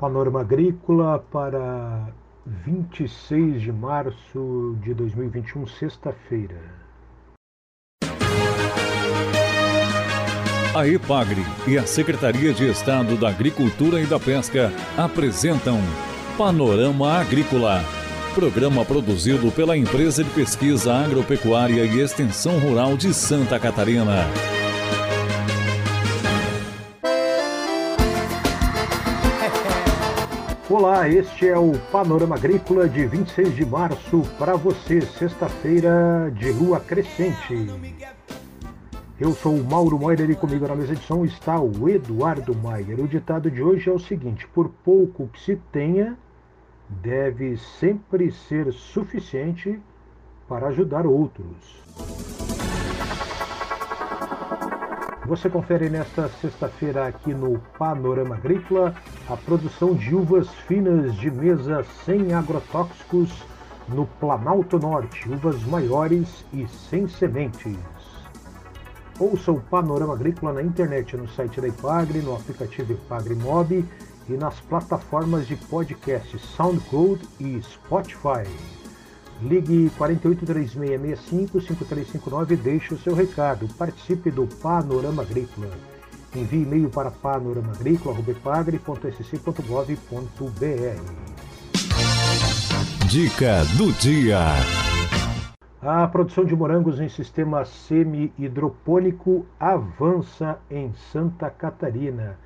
Panorama Agrícola para 26 de março de 2021, sexta-feira. A EPAGRE e a Secretaria de Estado da Agricultura e da Pesca apresentam Panorama Agrícola, programa produzido pela Empresa de Pesquisa Agropecuária e Extensão Rural de Santa Catarina. Olá, este é o Panorama Agrícola de 26 de março para você, sexta-feira de lua crescente. Eu sou o Mauro Moira e comigo na mesa de som está o Eduardo Maier. O ditado de hoje é o seguinte: por pouco que se tenha, deve sempre ser suficiente para ajudar outros. Você confere nesta sexta-feira aqui no Panorama Agrícola a produção de uvas finas de mesa sem agrotóxicos no Planalto Norte, uvas maiores e sem sementes. Ouça o Panorama Agrícola na internet, no site da Ipagre, no aplicativo Ipagre Mob e nas plataformas de podcast SoundCloud e Spotify. Ligue 483665-5359 e deixe o seu recado. Participe do Panorama Agrícola. Envie e-mail para panoramaagrícola.pagre.sc.gov.br. Dica do dia. A produção de morangos em sistema semi-hidropônico avança em Santa Catarina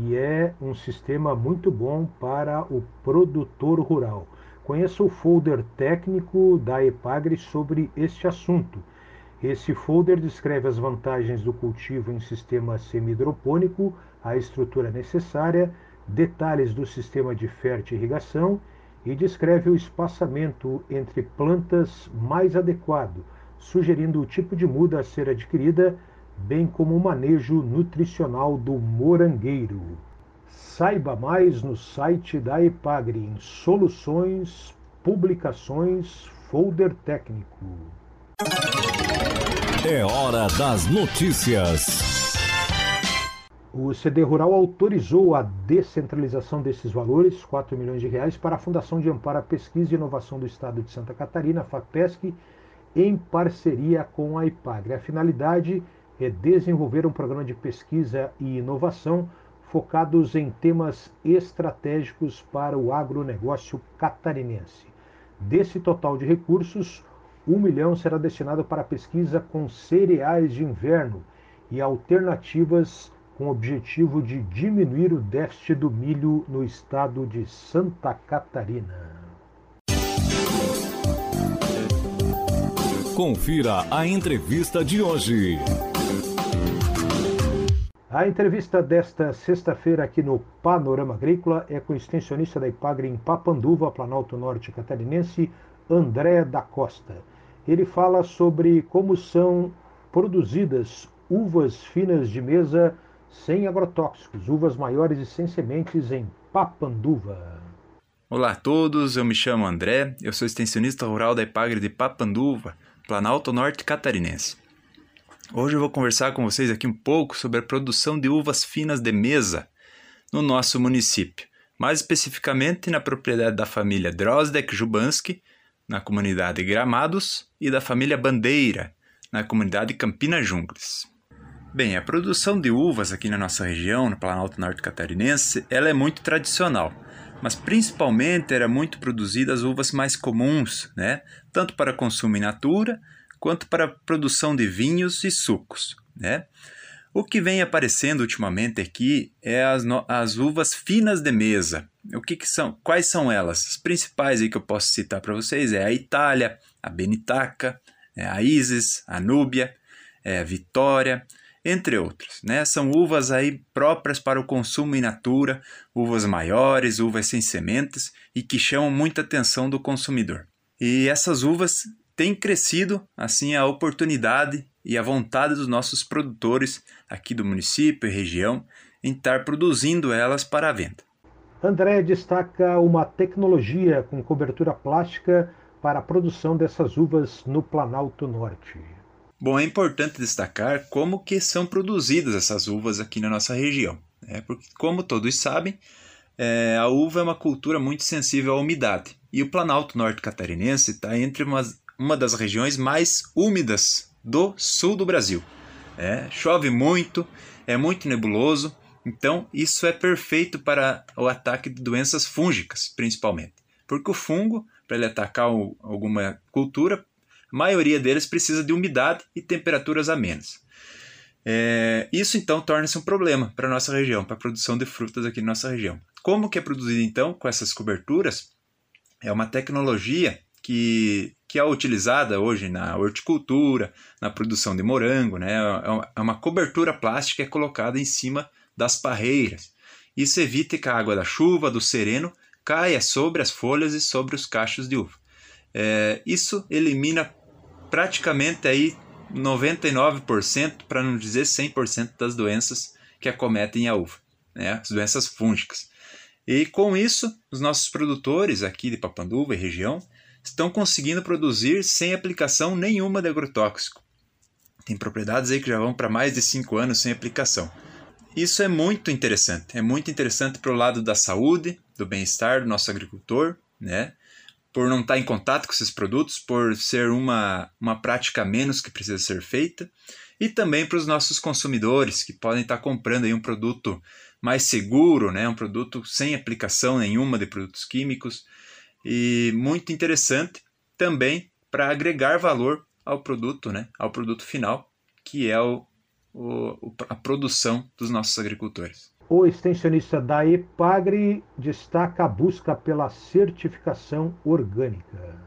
e é um sistema muito bom para o produtor rural. Conheça o folder técnico da EPAGRE sobre este assunto. Esse folder descreve as vantagens do cultivo em sistema semi-hidropônico, a estrutura necessária, detalhes do sistema de fertirrigação e descreve o espaçamento entre plantas mais adequado, sugerindo o tipo de muda a ser adquirida, bem como o manejo nutricional do morangueiro. Saiba mais no site da Epagre em Soluções, Publicações, Folder Técnico. É hora das notícias. O CD Rural autorizou a descentralização desses valores, 4 milhões de reais, para a Fundação de Amparo à Pesquisa e Inovação do Estado de Santa Catarina, FAPESC, em parceria com a IPAGRE. A finalidade é desenvolver um programa de pesquisa e inovação focados em temas estratégicos para o agronegócio catarinense. Desse total de recursos, um milhão será destinado para pesquisa com cereais de inverno e alternativas com o objetivo de diminuir o déficit do milho no estado de Santa Catarina. Confira a entrevista de hoje. A entrevista desta sexta-feira aqui no Panorama Agrícola é com o extensionista da Ipagre em Papanduva, Planalto Norte Catarinense, André da Costa. Ele fala sobre como são produzidas uvas finas de mesa sem agrotóxicos, uvas maiores e sem sementes em Papanduva. Olá a todos, eu me chamo André, eu sou extensionista rural da Ipagre de Papanduva, Planalto Norte Catarinense. Hoje eu vou conversar com vocês aqui um pouco sobre a produção de uvas finas de mesa no nosso município, mais especificamente na propriedade da família Drozdek Jubanski, na comunidade Gramados, e da família Bandeira, na comunidade Campina Jungles. Bem, a produção de uvas aqui na nossa região, no Planalto Norte Catarinense, ela é muito tradicional, mas principalmente era muito produzida as uvas mais comuns, né? tanto para consumo in natura, quanto para a produção de vinhos e sucos. Né? O que vem aparecendo ultimamente aqui é as, as uvas finas de mesa. O que, que, são? Quais são elas? As principais aí que eu posso citar para vocês é a Itália, a Benitaca, é a Isis, a Núbia, é a Vitória, entre outras. Né? São uvas aí próprias para o consumo in natura, uvas maiores, uvas sem sementes e que chamam muita atenção do consumidor. E essas uvas têm crescido assim a oportunidade e a vontade dos nossos produtores aqui do município e região em estar produzindo elas para a venda. André destaca uma tecnologia com cobertura plástica para a produção dessas uvas no Planalto Norte. Bom, é importante destacar como que são produzidas essas uvas aqui na nossa região, né? porque como todos sabem, é, a uva é uma cultura muito sensível à umidade. E o Planalto Norte Catarinense está entre umas, uma das regiões mais úmidas do sul do Brasil. É, chove muito, é muito nebuloso, então isso é perfeito para o ataque de doenças fúngicas, principalmente. Porque o fungo, para ele atacar o, alguma cultura, a maioria deles precisa de umidade e temperaturas amenas. É, isso então torna-se um problema para a nossa região, para a produção de frutas aqui na nossa região. Como que é produzido então com essas coberturas? É uma tecnologia que, que é utilizada hoje na horticultura, na produção de morango, né? É, é uma cobertura plástica é colocada em cima das parreiras. Isso evita que a água da chuva, do sereno, caia sobre as folhas e sobre os cachos de uva. É, isso elimina praticamente aí 99%, para não dizer 100% das doenças que acometem a uva, né? as doenças fúngicas. E com isso, os nossos produtores aqui de Papanduva e região estão conseguindo produzir sem aplicação nenhuma de agrotóxico. Tem propriedades aí que já vão para mais de 5 anos sem aplicação. Isso é muito interessante. É muito interessante para o lado da saúde, do bem-estar do nosso agricultor, né? por não estar em contato com esses produtos, por ser uma, uma prática menos que precisa ser feita, e também para os nossos consumidores que podem estar comprando aí um produto mais seguro, né? um produto sem aplicação nenhuma de produtos químicos, e muito interessante também para agregar valor ao produto, né? ao produto final, que é o, o, a produção dos nossos agricultores. O extensionista da EPAGRE destaca a busca pela certificação orgânica.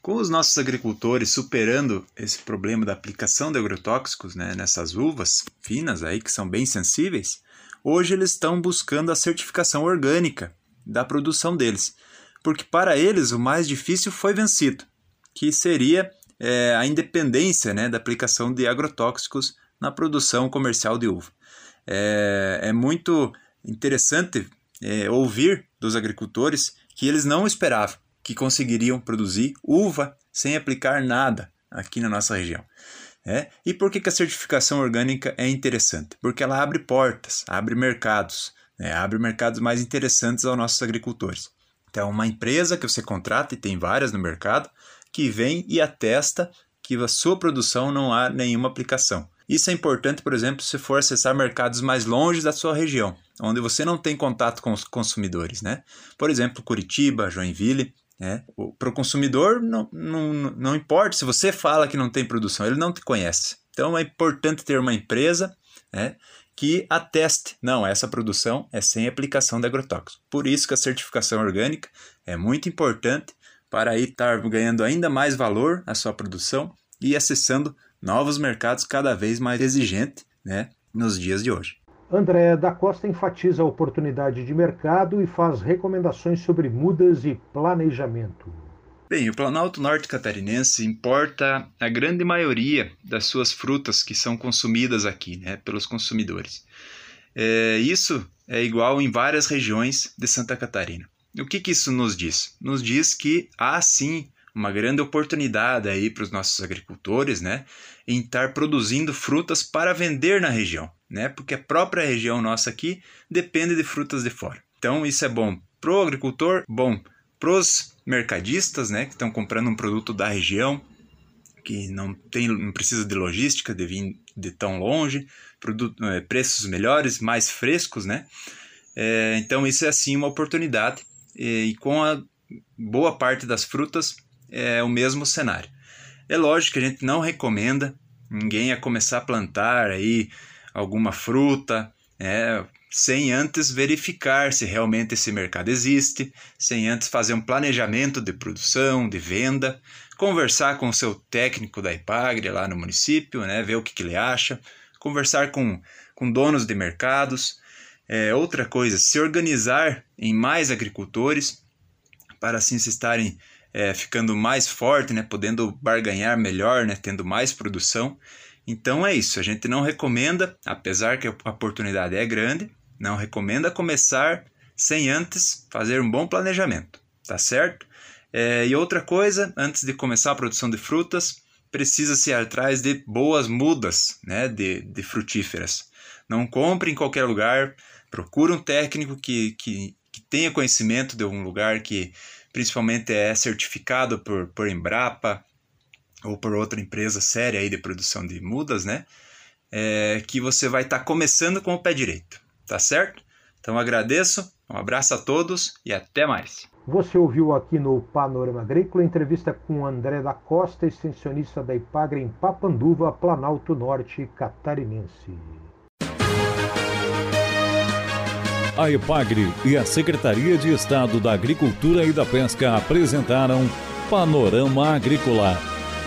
Com os nossos agricultores superando esse problema da aplicação de agrotóxicos né, nessas uvas finas aí que são bem sensíveis, hoje eles estão buscando a certificação orgânica da produção deles, porque para eles o mais difícil foi vencido, que seria é, a independência né, da aplicação de agrotóxicos na produção comercial de uva. É, é muito interessante é, ouvir dos agricultores que eles não esperavam que conseguiriam produzir uva sem aplicar nada aqui na nossa região. É? E por que, que a certificação orgânica é interessante? Porque ela abre portas, abre mercados, né? abre mercados mais interessantes aos nossos agricultores. Então, uma empresa que você contrata, e tem várias no mercado, que vem e atesta que a sua produção não há nenhuma aplicação. Isso é importante, por exemplo, se for acessar mercados mais longe da sua região, onde você não tem contato com os consumidores, né? Por exemplo, Curitiba, Joinville, né? Para o consumidor, não, não, não importa se você fala que não tem produção, ele não te conhece. Então é importante ter uma empresa né, que ateste, não, essa produção é sem aplicação de agrotóxicos. Por isso que a certificação orgânica é muito importante para aí estar ganhando ainda mais valor à sua produção e acessando novos mercados cada vez mais exigentes né, nos dias de hoje. André da Costa enfatiza a oportunidade de mercado e faz recomendações sobre mudas e planejamento. Bem, o Planalto Norte Catarinense importa a grande maioria das suas frutas que são consumidas aqui né, pelos consumidores. É, isso é igual em várias regiões de Santa Catarina. O que, que isso nos diz? Nos diz que há sim uma grande oportunidade aí para os nossos agricultores, né, em estar produzindo frutas para vender na região, né, porque a própria região nossa aqui depende de frutas de fora. Então isso é bom para o agricultor, bom para os mercadistas, né, que estão comprando um produto da região, que não tem, não precisa de logística, de vir de tão longe, produto, é, preços melhores, mais frescos, né? É, então isso é assim uma oportunidade e, e com a boa parte das frutas é o mesmo cenário. É lógico que a gente não recomenda ninguém a começar a plantar aí alguma fruta, é, sem antes verificar se realmente esse mercado existe, sem antes fazer um planejamento de produção, de venda, conversar com o seu técnico da Ipagre lá no município, né, ver o que, que ele acha, conversar com, com donos de mercados. É, outra coisa, se organizar em mais agricultores para assim se estarem é, ficando mais forte, né, podendo barganhar melhor, né, tendo mais produção. Então é isso, a gente não recomenda, apesar que a oportunidade é grande, não recomenda começar sem antes fazer um bom planejamento, tá certo? É, e outra coisa, antes de começar a produção de frutas, precisa-se ir atrás de boas mudas né, de, de frutíferas. Não compre em qualquer lugar, procure um técnico que, que, que tenha conhecimento de um lugar que principalmente é certificado por, por Embrapa ou por outra empresa séria aí de produção de mudas, né? É, que você vai estar tá começando com o pé direito, tá certo? Então agradeço, um abraço a todos e até mais. Você ouviu aqui no Panorama Agrícola entrevista com André da Costa, extensionista da Ipagre em Papanduva, Planalto Norte Catarinense. A Ipagre e a Secretaria de Estado da Agricultura e da Pesca apresentaram Panorama Agrícola,